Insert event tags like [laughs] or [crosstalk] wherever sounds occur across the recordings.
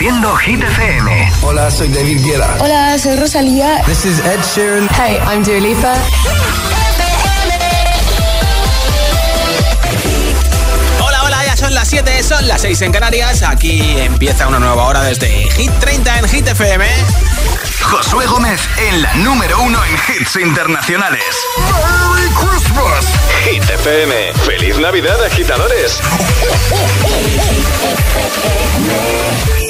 Haciendo Hit FM. Hola, soy David Guetta. Hola, soy Rosalía. This is Ed Sheeran. Hey, I'm Dua Lipa. Hola, hola, ya son las 7, son las 6 en Canarias. Aquí empieza una nueva hora desde Hit 30 en Hit FM. Josué Gómez en la número uno en hits internacionales. Merry Christmas. Hit FM. Feliz Navidad, agitadores. [laughs]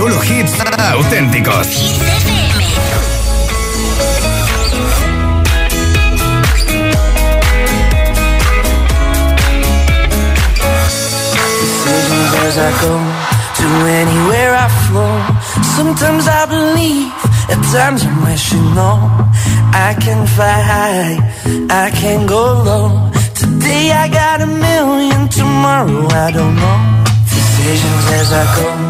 Solo hits auténticos. As I go to anywhere I flow. Sometimes I believe, at times I'm no. I can fly high, I can go low. Today I got a million, tomorrow I don't know. Decisions as I go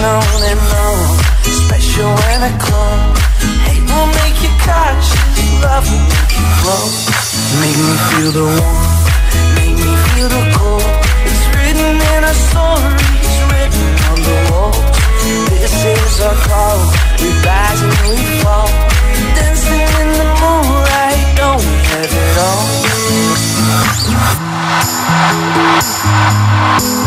We're and known, special and a clone. Hate will make you cautious, love will make you glow. Make me feel the warmth, make me feel the cold. It's written in our stories, written on the walls. This is our call, we rise and we fall. Dancing in the moonlight, don't we have it all? Decisions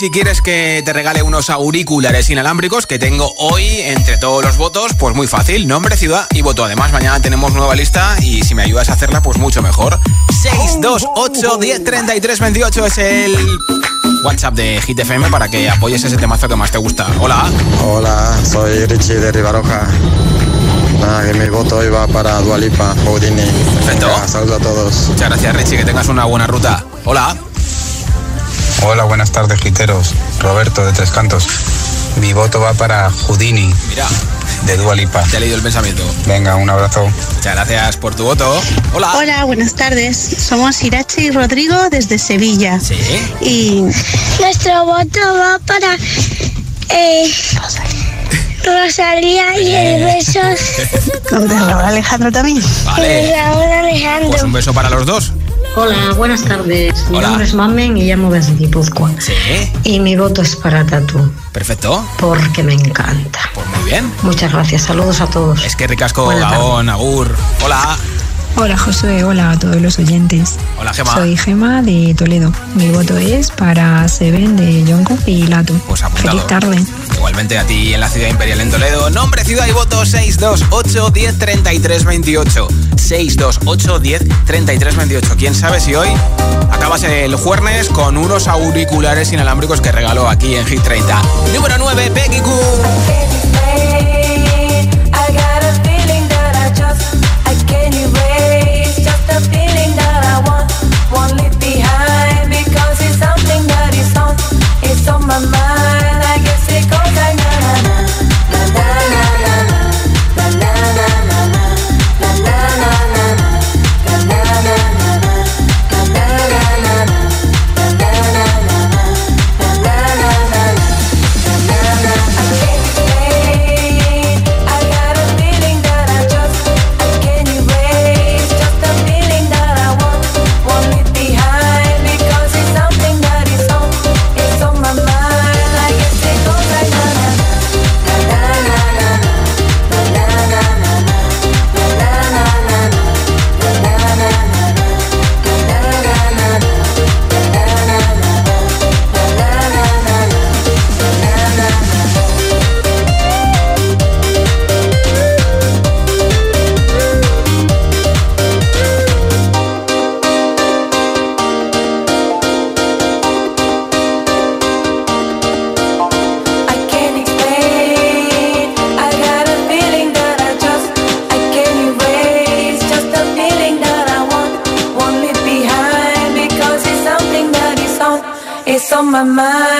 si quieres que te regale unos auriculares inalámbricos que tengo hoy entre todos los votos, pues muy fácil, nombre, ciudad y voto. Además mañana tenemos nueva lista y si me ayudas a hacerla, pues mucho mejor. 628 10 33 28 es el WhatsApp de Hit FM para que apoyes ese temazo que más te gusta. Hola. Hola, soy Richie de Ribaroja. Nada, que mi voto iba para Dualipa, Houdini. Perfecto. Venga, saludos a todos. Muchas gracias Richie, que tengas una buena ruta. Hola. Hola, buenas tardes, giteros. Roberto de Tres Cantos. Mi voto va para Houdini, Mira, de Dualipa. te he leído el pensamiento. Venga, un abrazo. Muchas gracias por tu voto. Hola. Hola, buenas tardes. Somos Irache y Rodrigo desde Sevilla. Sí. Y Nuestro voto va para eh, Rosalía y el beso [laughs] de Raúl Alejandro también. de Vale. Raúl Alejandro. Pues un beso para los dos. Hola, buenas tardes. Mi Hola. nombre es Mamen y llamo desde Guipúzcoa. Sí. Y mi voto es para Tatu, Perfecto. porque me encanta. Pues muy bien. Muchas gracias, saludos a todos. Es que ricasco. Gaón, Agur. Hola. Hola Josué, hola a todos los oyentes. Hola, Gema. Soy Gema de Toledo. Mi voto es para Seven de Jungkook y Lato. Pues apuntado. Feliz tarde. Igualmente a ti en la ciudad imperial en Toledo. Nombre, ciudad y voto 628 10 33 28. 628 10 33 28. ¿Quién sabe si hoy acabas el jueves con unos auriculares inalámbricos que regalo aquí en Hit 30? Número 9, Peggy Goo. My my mind.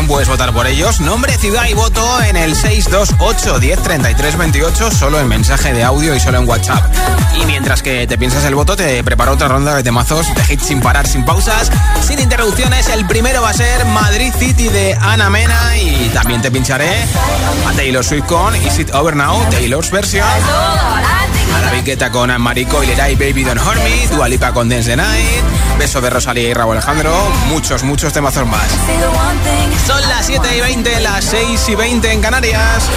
puedes votar por ellos. Nombre, ciudad y voto en el 628 103328 solo en mensaje de audio y solo en WhatsApp. Y mientras que te piensas el voto, te preparo otra ronda de temazos de hits sin parar, sin pausas, sin interrupciones. El primero va a ser Madrid City de Ana Mena y también te pincharé a Taylor Swift con Is It Over Now, Taylor's versión. Arabiqueta con Anne-Marie Coilera y Baby Don't Hurt Me, Dualipa con Dance the Night, Beso de Rosalía y Raúl Alejandro, muchos, muchos temazos más. Son las 7 y 20, las 6 y 20 en Canarias.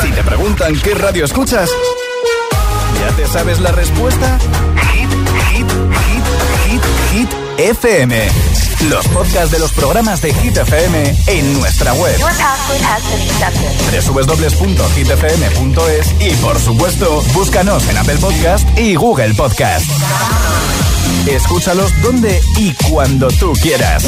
Si te preguntan qué radio escuchas, ¿ya te sabes la respuesta? Hit, hit, hit, hit, hit, FM. Los podcasts de los programas de Hit FM en nuestra web. www.hitfm.es y por supuesto, búscanos en Apple Podcast y Google Podcast. Escúchalos donde y cuando tú quieras.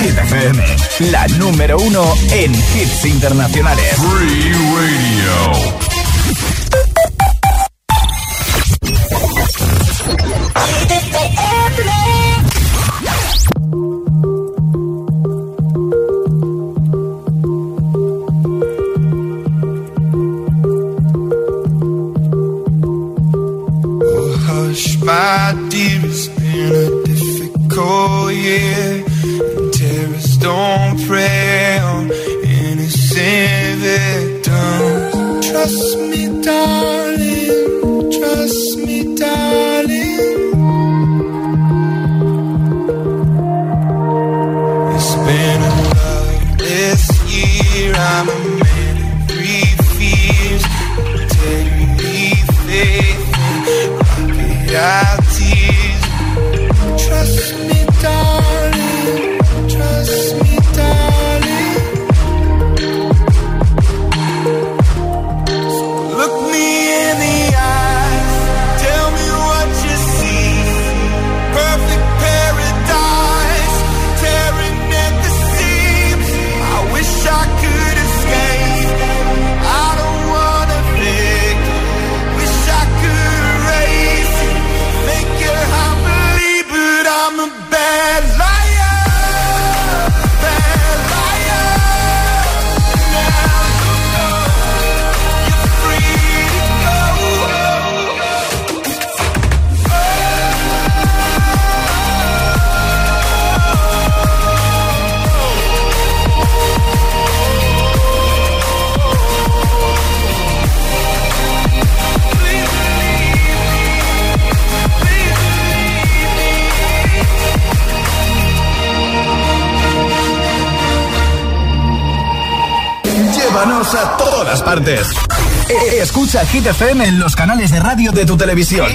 Hit FM, la número uno en hits internacionales. Free Radio. my dear, it's been a difficult year. And terrorists don't prey on innocent victims. Trust me, darling. E-, escucha Hit FM en los canales de radio de tu televisión.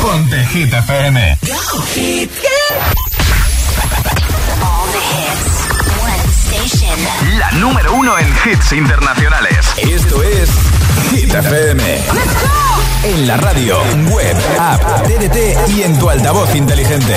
Ponte Hit FM. La número uno en hits internacionales. Esto es Hit FM. En la radio, web, app, TDT y en tu altavoz inteligente.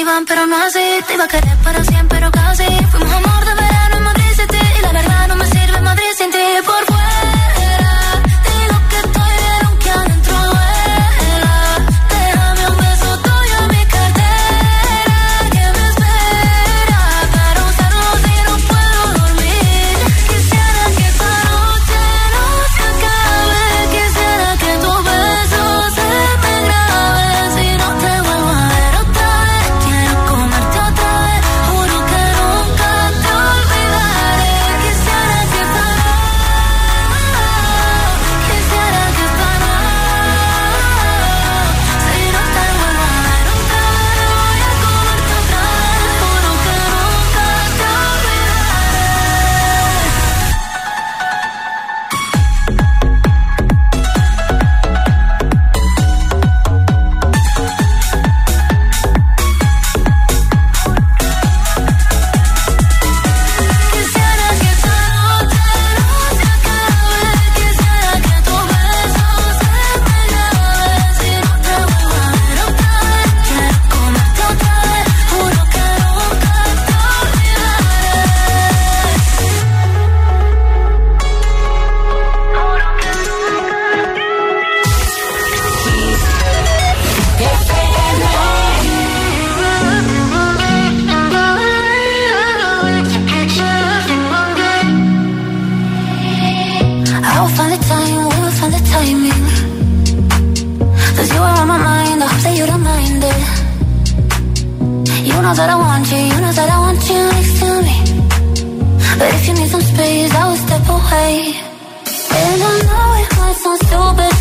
minivan, pero no así. Te iba a querer para siempre, pero casi. Fuimos amor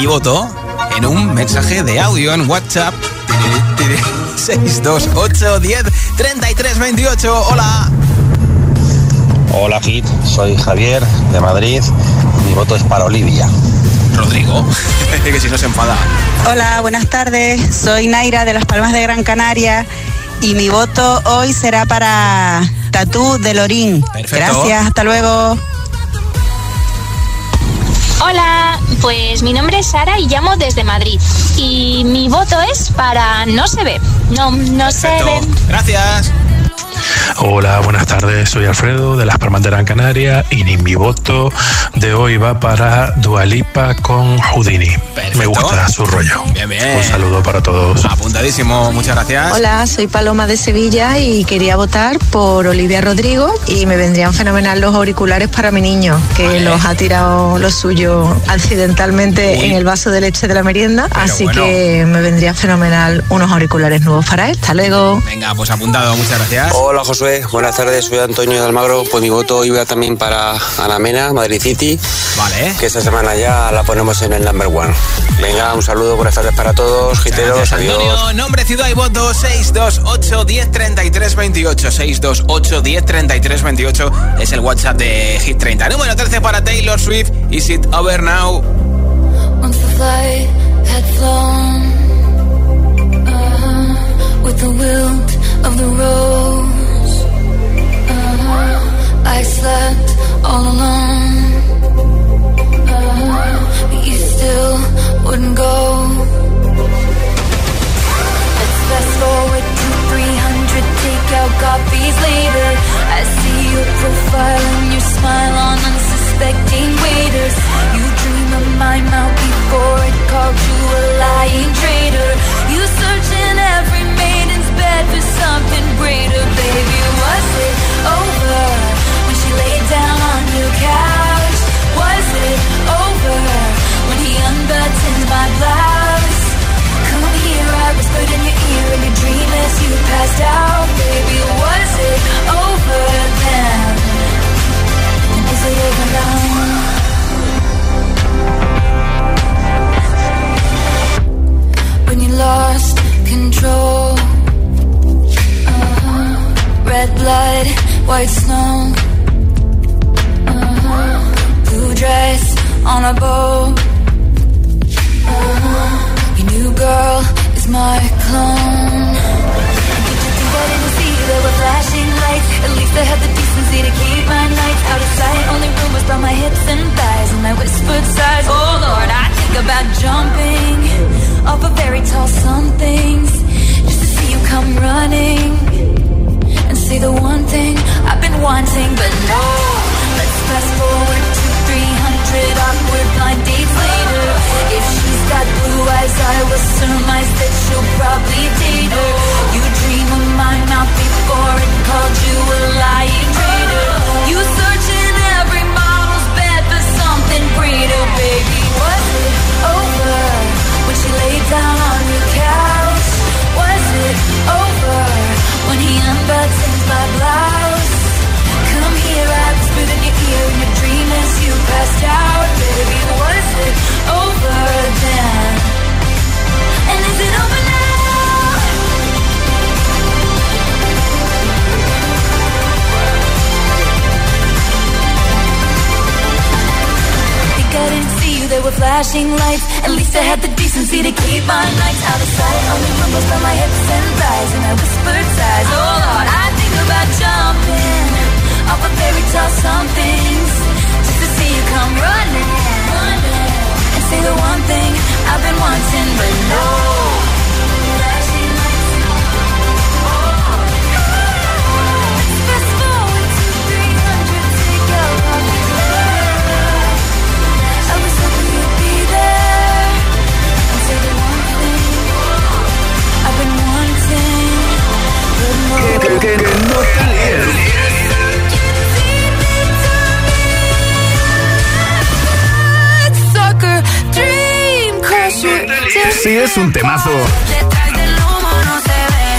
Y voto en un mensaje de audio en WhatsApp. 628 10 33 28. Hola. Hola, Kit. Soy Javier de Madrid. Mi voto es para Olivia. Rodrigo, [laughs] que si no se enfada. Hola, buenas tardes. Soy Naira de Las Palmas de Gran Canaria y mi voto hoy será para Tatú de Lorín. Perfecto. Gracias, hasta luego. Pues mi nombre es Sara y llamo desde Madrid. Y mi voto es para No se ve. No, no se ve. Gracias. Hola, buenas tardes. Soy Alfredo de Las Palmas de Gran Canaria y mi voto de hoy va para Dualipa con Houdini. Me gusta su rollo. Bien, bien. Un saludo para todos. Apuntadísimo, muchas gracias. Hola, soy Paloma de Sevilla y quería votar por Olivia Rodrigo y me vendrían fenomenal los auriculares para mi niño, que los ha tirado lo suyo accidentalmente Uy. en el vaso de leche de la merienda, así bueno. que me vendría fenomenal unos auriculares nuevos para él. Hasta luego. Venga, pues apuntado, muchas gracias. Hola Josué, buenas tardes, soy Antonio de Almagro. Pues mi voto iba también para Ana Mena, Madrid City. Vale. Que esta semana ya la ponemos en el number one. Venga, un saludo, buenas tardes para todos, giteros, adiós. Antonio. Nombre, ciudad y voto 628 10 33 28. 628 10 33 28 es el WhatsApp de Hit 30. Número 13 para Taylor Swift. Is it over now? Once the flight had flown uh-huh, with the wilt of the rose, uh-huh, I slept all alone. But you still wouldn't go. Let's fast forward to 300 takeout copies later. I see your profile and your smile on unsuspecting waiters. You dream of my mouth before it called you a lying traitor. You search in every maiden's bed for something greater, baby. Was it over when she laid down on your couch? Was it over unbuttoned my blouse? Come here, I whispered in your ear in your dream as you passed out, baby. Was it over then? Is it over now? When you lost control, uh-huh. red blood, white snow, blue dress on a boat. Your new girl is my clone. Did you think I didn't see there were flashing lights? At least I had the decency to keep my nights out of sight. Only rumors about my hips and thighs and my whispered sighs. Oh Lord, I think about jumping off a very tall were flashing lights. At least I had the decency to keep my nights out of sight. Only rumbles by my hips and thighs, and I whispered sighs. Oh Lord, I think about jumping off a fairy tale somethings just to see you come running, running and say the one thing I've been wanting, but no. Que, que- que no te líes. Sucker, dream crusher. Sí, es un temazo. Detrás del humo no se ve,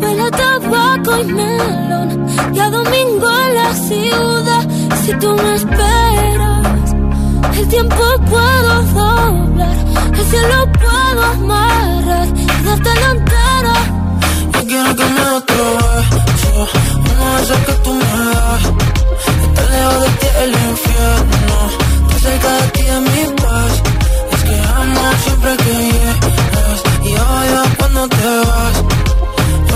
Huele a tabaco y melón. Y a domingo en la ciudad. Si tú me esperas, el tiempo puedo doblar. El cielo puedo amarrar y darte la entera. Yo quiero que me otro beso Uno de que tú me das Estar lejos de ti el infierno Estar cerca de ti es mi paz Es que amo siempre que llegas Y odio cuando te vas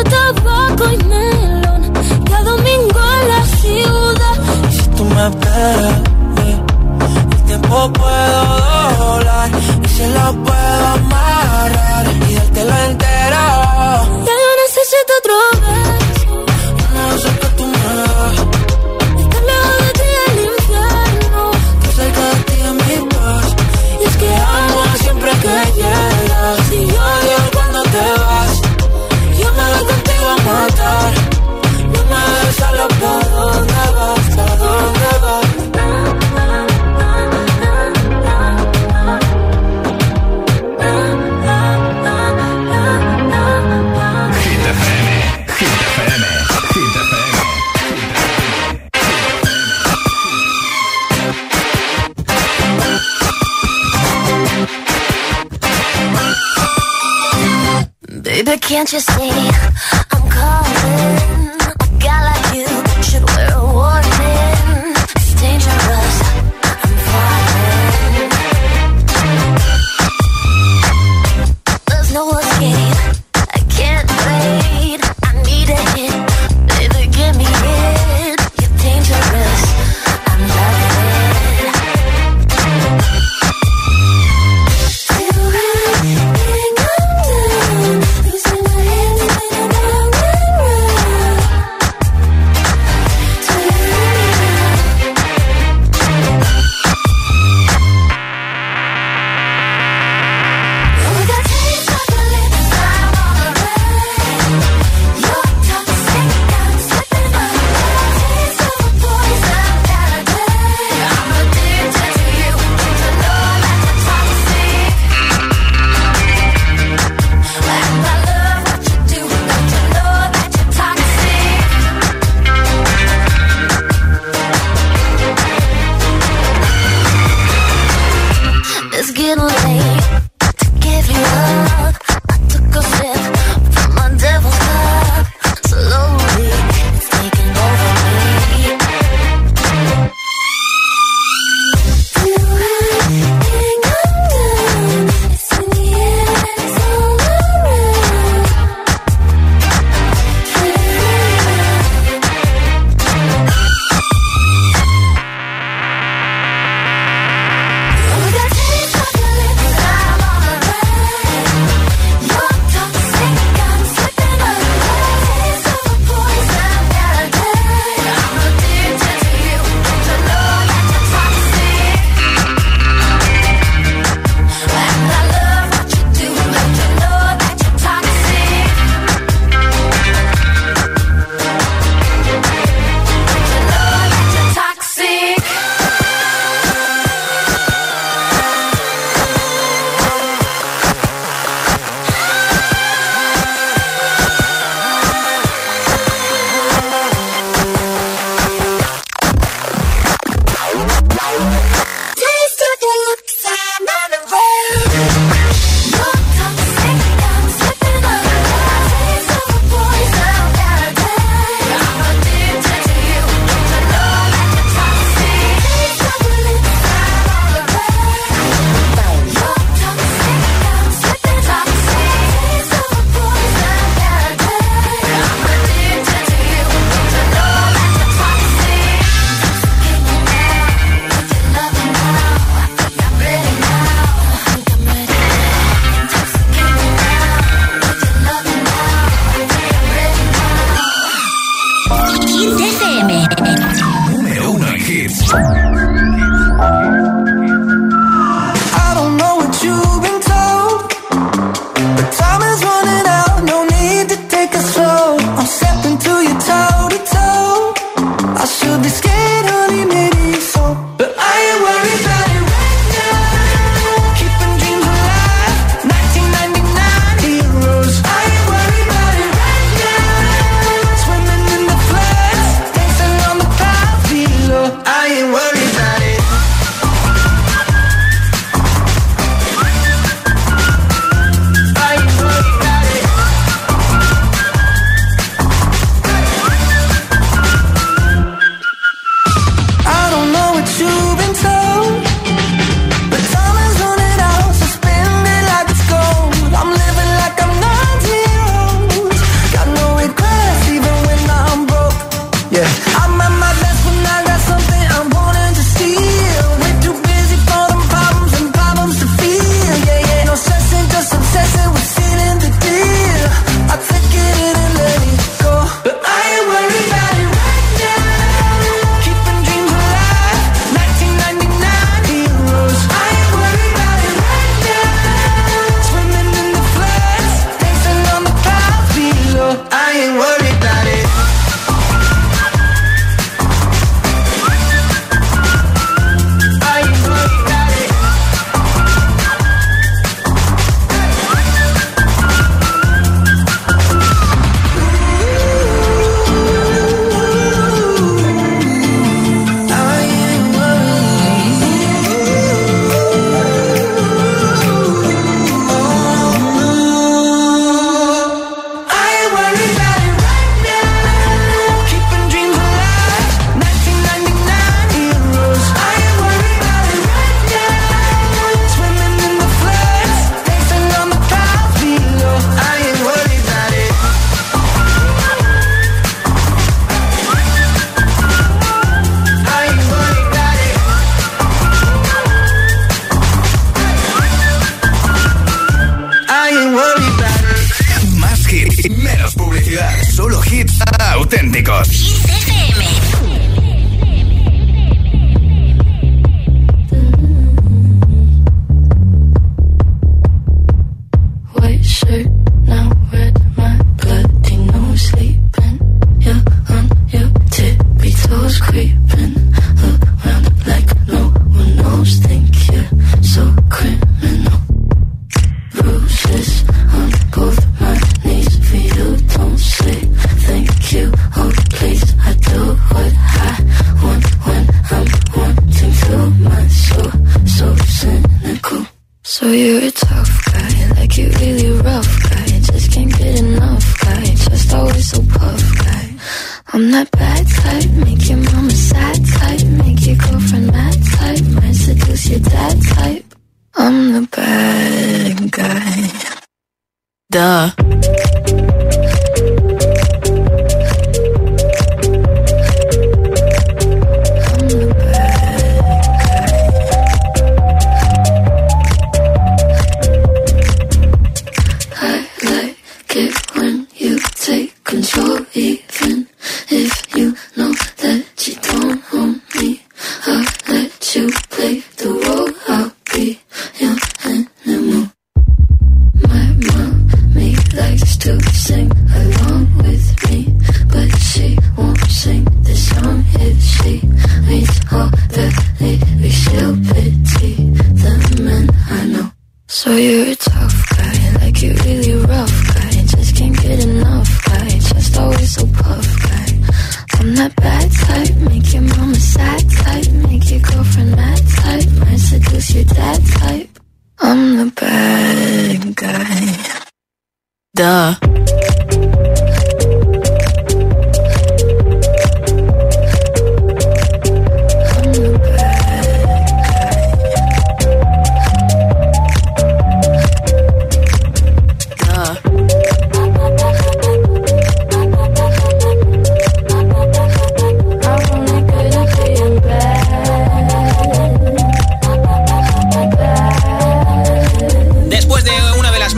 a tabaco y melón. Y a domingo en la ciudad. Si tú me esperas eh, El tiempo puedo doblar. Y se lo puedo amarrar Y dártelo entero. Ya yo necesito otro beso. No sé que tú me das Estar lejos de ti el infierno. Que cerca de ti es mi paz. Y es que amo Siempre que llegas matar. No me dejes solo ¿Pa' dónde vas? Baby, can't you see So you're a tough guy, like you really rough guy. Just can't get enough guy, just always so puff guy. I'm not bad.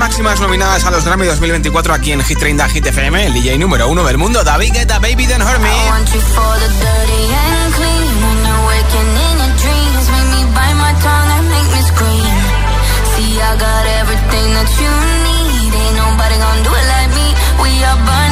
máximas nominadas a los Grammy 2024 aquí en Hit 30 Hit FM, el DJ número uno del mundo, David Guetta, Baby Don't Hurt Me. I got everything that you need. Ain't nobody gonna do it like me. We are burning.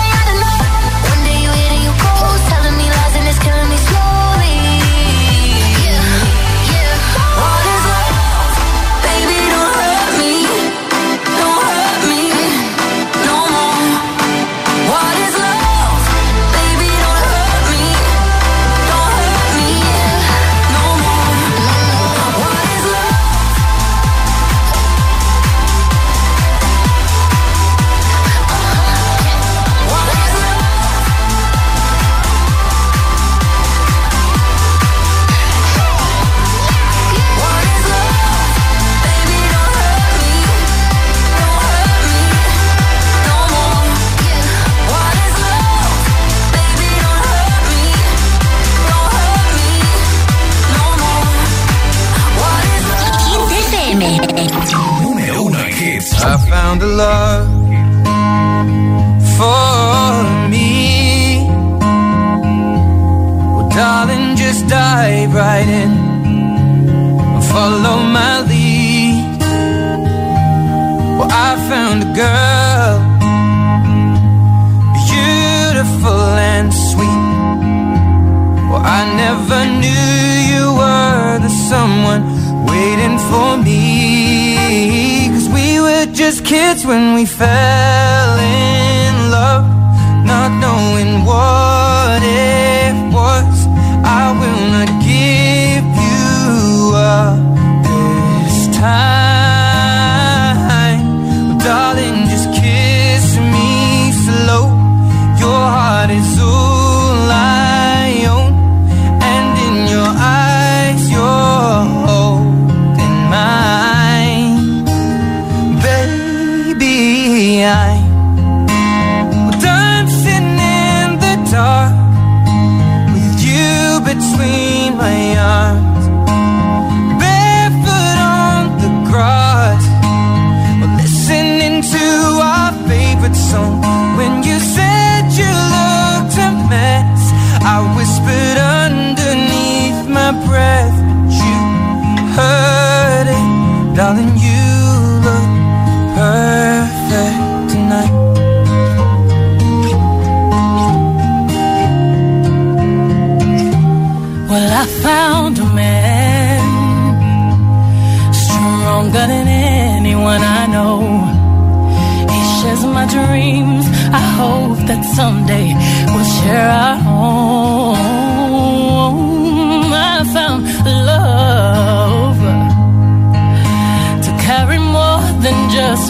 darling, you look perfect tonight. Well, I found a man stronger than anyone I know. He shares my dreams. I hope that someday we'll share our home.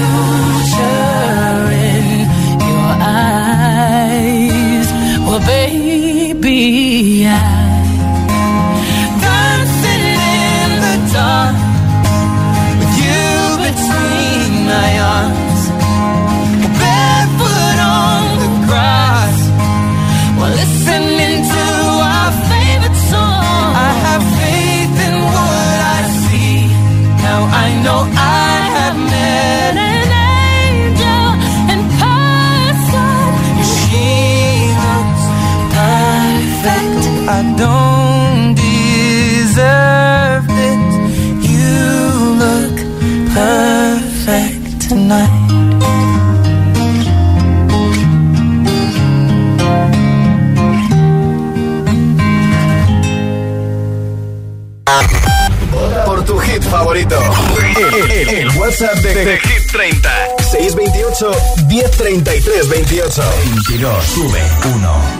future in your eyes. Well, baby, I. favorito. El, el, el WhatsApp de, de, Hit 30. 628 1033 28. 22. Sube 1.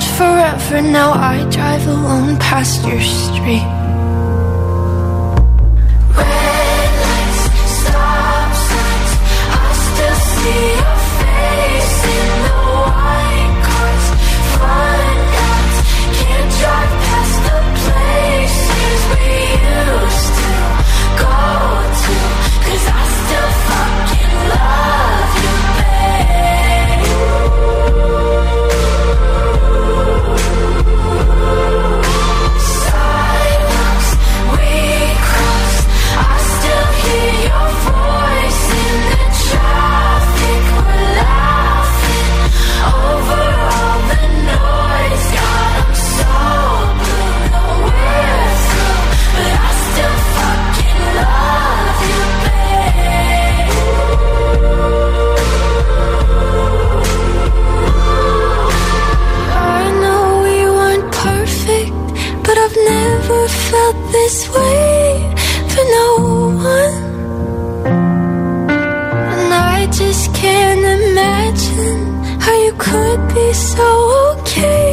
said forever, now I drive alone past your street. Red lights, stop signs, I still see your face in the white cars. Can't drive past the places we used to go to, 'cause I still fucking love this way for no one. And I just can't imagine how you could be so okay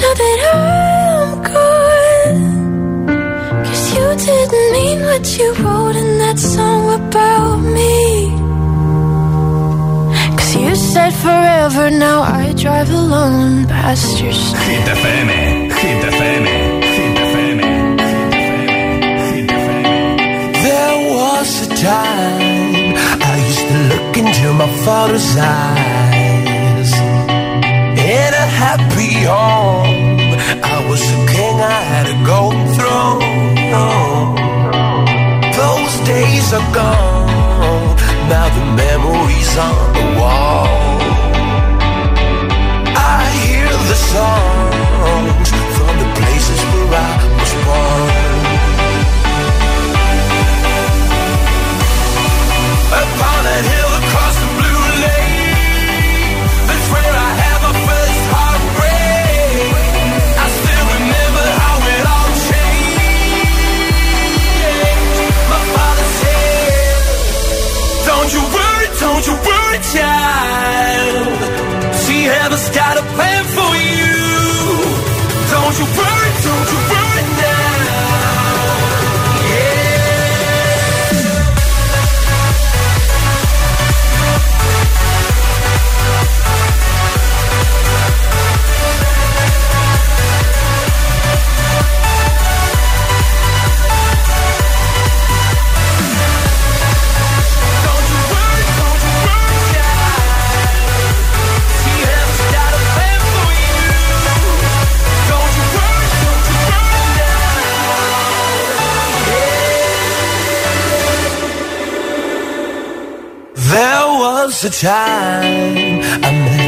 now that I'm gone. Cause you didn't mean what you wrote in that song about me. Cause you said forever, now I drive alone past your street. Hit FM, Hit FM, time I used to look into my father's eyes. In a happy home, I was a king, I had a golden throne. Those days are gone, now the memories on the wall. I hear the songs from the places where I was born. Worry, don't you worry, child. See, heaven's got was a time I met a girl